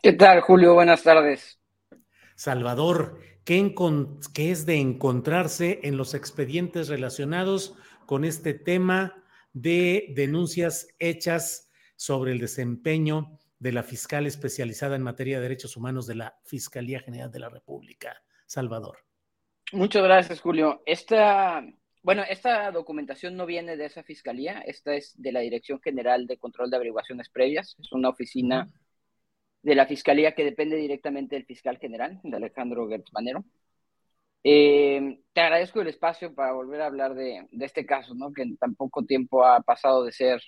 ¿Qué tal, Julio? Buenas tardes. Salvador, ¿qué, ¿qué, es de encontrarse en los expedientes relacionados con este tema de denuncias hechas sobre el desempeño de la fiscal especializada en materia de derechos humanos de la Fiscalía General de la República? Salvador. Muchas gracias, Julio. Esta, bueno, esta documentación no viene de esa fiscalía, esta es de la Dirección General de Control de Averiguaciones Previas, es una oficina de la fiscalía que depende directamente del fiscal general, de Alejandro Gertz Manero. Eh, te agradezco el espacio para volver a hablar de, este caso, ¿no? que en tan poco tiempo ha pasado de ser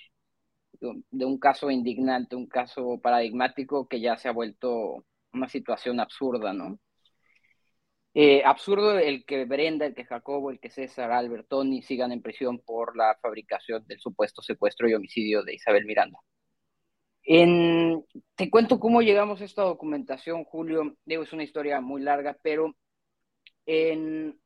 de un caso indignante, un caso paradigmático, que ya se ha vuelto una situación absurda, ¿no? Eh, absurdo el que Brenda, el que Jacobo, el que César, Albert, Tony sigan en prisión por la fabricación del supuesto secuestro y homicidio de Isabel Miranda. En, te cuento cómo llegamos a esta documentación, Julio. Digo, es una historia muy larga, pero en,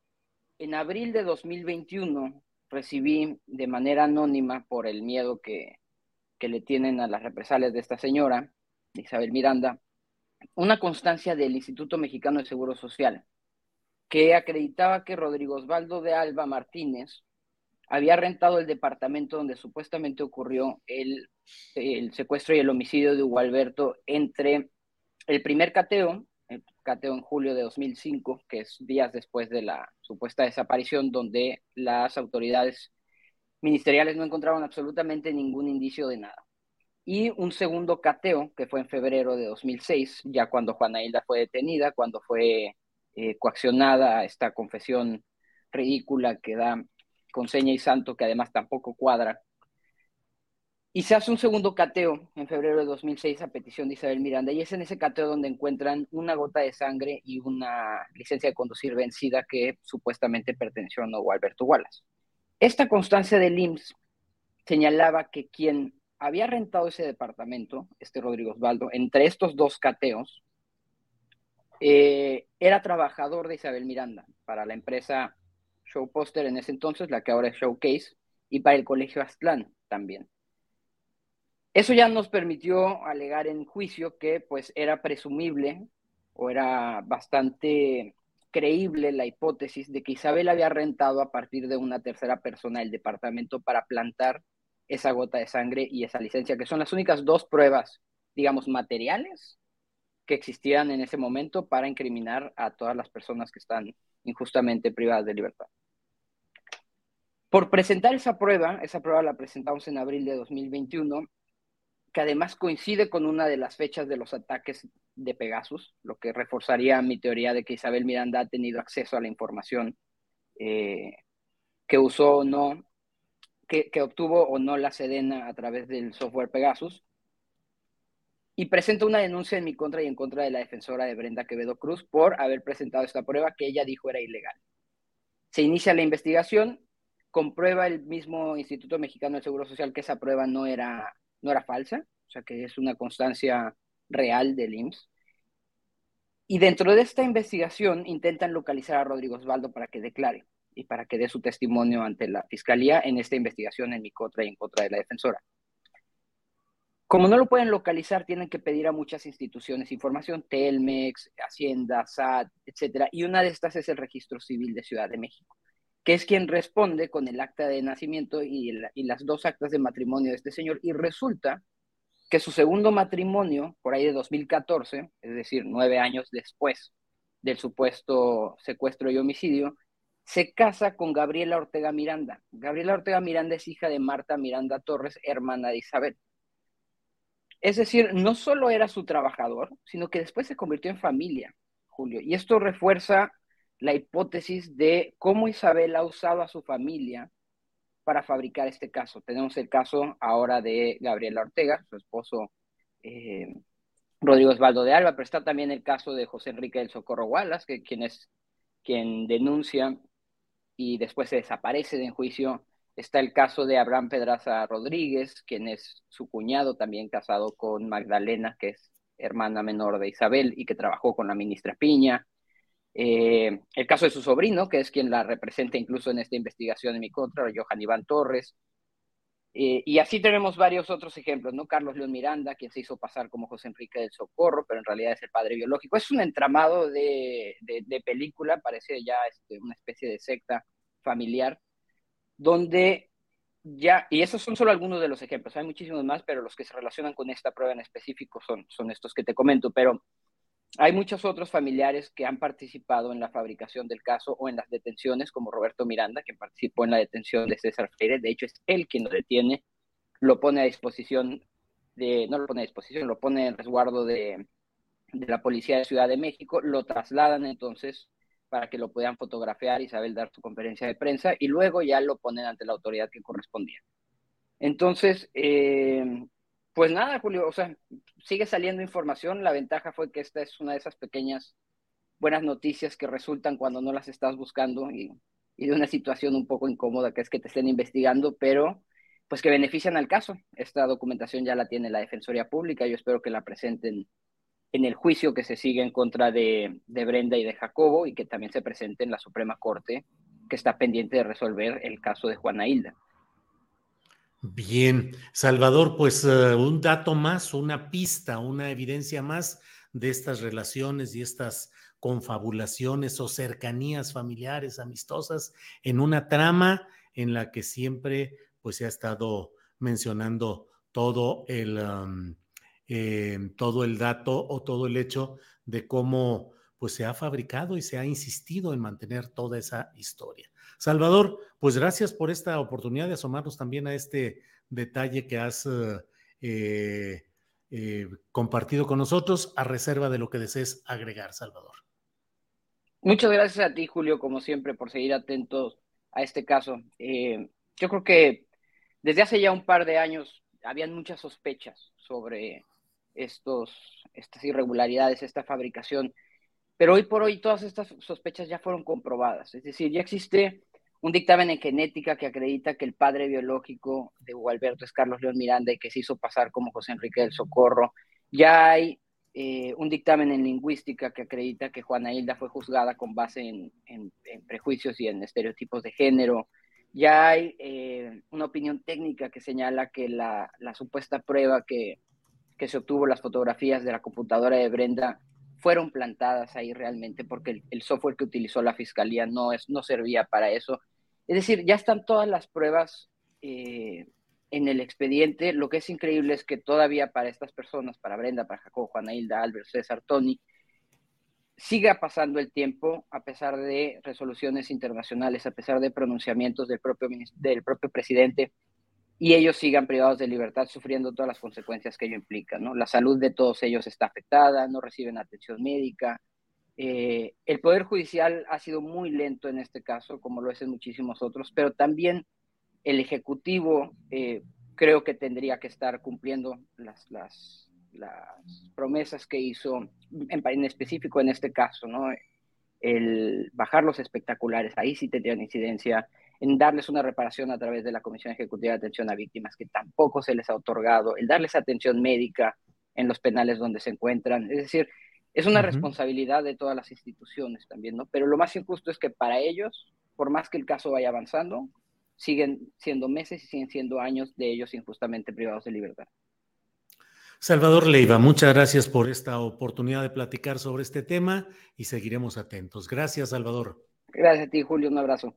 en abril de 2021 recibí de manera anónima por el miedo que, que le tienen a las represalias de esta señora, Isabel Miranda, una constancia del Instituto Mexicano de Seguro Social que acreditaba que Rodrigo Osvaldo de Alba Martínez había rentado el departamento donde supuestamente ocurrió el, el secuestro y el homicidio de Hugo Alberto entre el primer cateo, el cateo en julio de 2005, que es días después de la supuesta desaparición, donde las autoridades ministeriales no encontraron absolutamente ningún indicio de nada. Y un segundo cateo, que fue en febrero de 2006, ya cuando Juana Hilda fue detenida, cuando fue eh, coaccionada esta confesión ridícula que da con seña y santo, que además tampoco cuadra. Y se hace un segundo cateo en febrero de 2006 a petición de Isabel Miranda, y es en ese cateo donde encuentran una gota de sangre y una licencia de conducir vencida que supuestamente perteneció a Nuevo Alberto Wallace. Esta constancia del IMSS señalaba que quien había rentado ese departamento, este Rodrigo Osvaldo, entre estos dos cateos, eh, era trabajador de Isabel Miranda para la empresa Show Poster en ese entonces, la que ahora es Showcase, y para el Colegio Aztlán también. Eso ya nos permitió alegar en juicio que pues era presumible o era bastante creíble la hipótesis de que Isabel había rentado a partir de una tercera persona el departamento para plantar esa gota de sangre y esa licencia, que son las únicas dos pruebas, digamos, materiales que existían en ese momento para incriminar a todas las personas que están injustamente privadas de libertad. Por presentar esa prueba, esa prueba la presentamos en abril de 2021, que además coincide con una de las fechas de los ataques de Pegasus, lo que reforzaría mi teoría de que Isabel Miranda ha tenido acceso a la información eh, que usó o no, que, obtuvo o no la Sedena a través del software Pegasus. Y presenta una denuncia en mi contra y en contra de la defensora de Brenda Quevedo Cruz por haber presentado esta prueba que ella dijo era ilegal. Se inicia la investigación, comprueba el mismo Instituto Mexicano del Seguro Social que esa prueba no era no era falsa, o sea que es una constancia real del IMSS. Y dentro de esta investigación intentan localizar a Rodrigo Osvaldo para que declare y para que dé su testimonio ante la fiscalía en esta investigación en mi contra y en contra de la defensora. Como no lo pueden localizar, tienen que pedir a muchas instituciones información, Telmex, Hacienda, SAT, etcétera, y una de estas es el Registro Civil de Ciudad de México, que es quien responde con el acta de nacimiento y, y las dos actas de matrimonio de este señor, y resulta que su segundo matrimonio, por ahí de 2014, es decir, nueve años después del supuesto secuestro y homicidio, se casa con Gabriela Ortega Miranda. Gabriela Ortega Miranda es hija de Marta Miranda Torres, hermana de Isabel. Es decir, no solo era su trabajador, sino que después se convirtió en familia, Julio. Y esto refuerza la hipótesis de cómo Isabel ha usado a su familia para fabricar este caso. Tenemos el caso ahora de Gabriela Ortega, su esposo eh, Rodrigo Osvaldo de Alba, pero está también el caso de José Enrique del Socorro Wallace, que, quien es quien denuncia y después se desaparece de juicio. Está el caso de Abraham Pedraza Rodríguez, quien es su cuñado, también casado con Magdalena, que es hermana menor de Isabel y que trabajó con la ministra Piña. Eh, el caso de su sobrino, que es quien la representa incluso en esta investigación en mi contra, Johan Iván Torres. Eh, y así tenemos varios otros ejemplos, ¿no? Carlos León Miranda, quien se hizo pasar como José Enrique del Socorro, pero en realidad es el padre biológico. Es un entramado de, de, película, parece ya este, una especie de secta familiar, donde ya, y esos son solo algunos de los ejemplos, hay muchísimos más, pero los que se relacionan con esta prueba en específico son, son estos que te comento, pero hay muchos otros familiares que han participado en la fabricación del caso o en las detenciones, como Roberto Miranda, que participó en la detención de César Freire. De hecho, es él quien lo detiene, lo pone a disposición de, no lo pone a disposición, lo pone en resguardo de, la Policía de Ciudad de México, lo trasladan entonces para que lo puedan fotografiar y saber dar su conferencia de prensa y luego ya lo ponen ante la autoridad que correspondía. Entonces, eh, pues nada, Julio, o sea, sigue saliendo información. La ventaja fue que esta es una de esas pequeñas buenas noticias que resultan cuando no las estás buscando y, de una situación un poco incómoda que es que te estén investigando, pero pues que benefician al caso. Esta documentación ya la tiene la Defensoría Pública. Yo espero que la presenten en el juicio que se sigue en contra de, de Brenda y de Jacobo y que también se presente en la Suprema Corte que está pendiente de resolver el caso de Juana Hilda. Bien, Salvador, pues eh, un dato más, una pista, una evidencia más de estas relaciones y estas confabulaciones o cercanías familiares, amistosas, en una trama en la que siempre pues se ha estado mencionando todo el, em, todo el dato o todo el hecho de cómo pues se ha fabricado y se ha insistido en mantener toda esa historia. Salvador, pues gracias por esta oportunidad de asomarnos también a este detalle que has eh, eh, compartido con nosotros, a reserva de lo que desees agregar, Salvador. Muchas gracias a ti, Julio, como siempre, por seguir atentos a este caso. Eh, yo creo que desde hace ya un par de años habían muchas sospechas sobre estos, estas irregularidades, esta fabricación, pero hoy por hoy todas estas sospechas ya fueron comprobadas. Es decir, ya existe un dictamen en genética que acredita que el padre biológico de Hugo Alberto es Carlos León Miranda y que se hizo pasar como José Enrique del Socorro. Ya hay eh, un dictamen en lingüística que acredita que Juana Hilda fue juzgada con base en, prejuicios y en estereotipos de género. Ya hay eh, una opinión técnica que señala que la, supuesta prueba que, se obtuvo las fotografías de la computadora de Brenda fueron plantadas ahí realmente porque el, software que utilizó la fiscalía no, es, no servía para eso. Es decir, ya están todas las pruebas eh, en el expediente. Lo que es increíble es que todavía para estas personas, para Brenda, para Jacobo, Juana Hilda, Albert, César, Tony, siga pasando el tiempo a pesar de resoluciones internacionales, a pesar de pronunciamientos del propio, del propio presidente, y ellos sigan privados de libertad sufriendo todas las consecuencias que ello implica. ¿no? La salud de todos ellos está afectada, no reciben atención médica. Eh, el Poder Judicial ha sido muy lento en este caso, como lo es en muchísimos otros, pero también el Ejecutivo eh, creo que tendría que estar cumpliendo las, las, las promesas que hizo, en, en, específico en este caso, ¿no? el bajar los espectaculares, ahí sí tendría incidencia en darles una reparación a través de la Comisión Ejecutiva de Atención a Víctimas, que tampoco se les ha otorgado, el darles atención médica en los penales donde se encuentran. Es decir, es una responsabilidad de todas las instituciones también, ¿no? Pero lo más injusto es que para ellos, por más que el caso vaya avanzando, siguen siendo meses y siguen siendo años de ellos injustamente privados de libertad. Salvador Leiva, muchas gracias por esta oportunidad de platicar sobre este tema y seguiremos atentos. Gracias, Salvador. Gracias a ti, Julio. Un abrazo.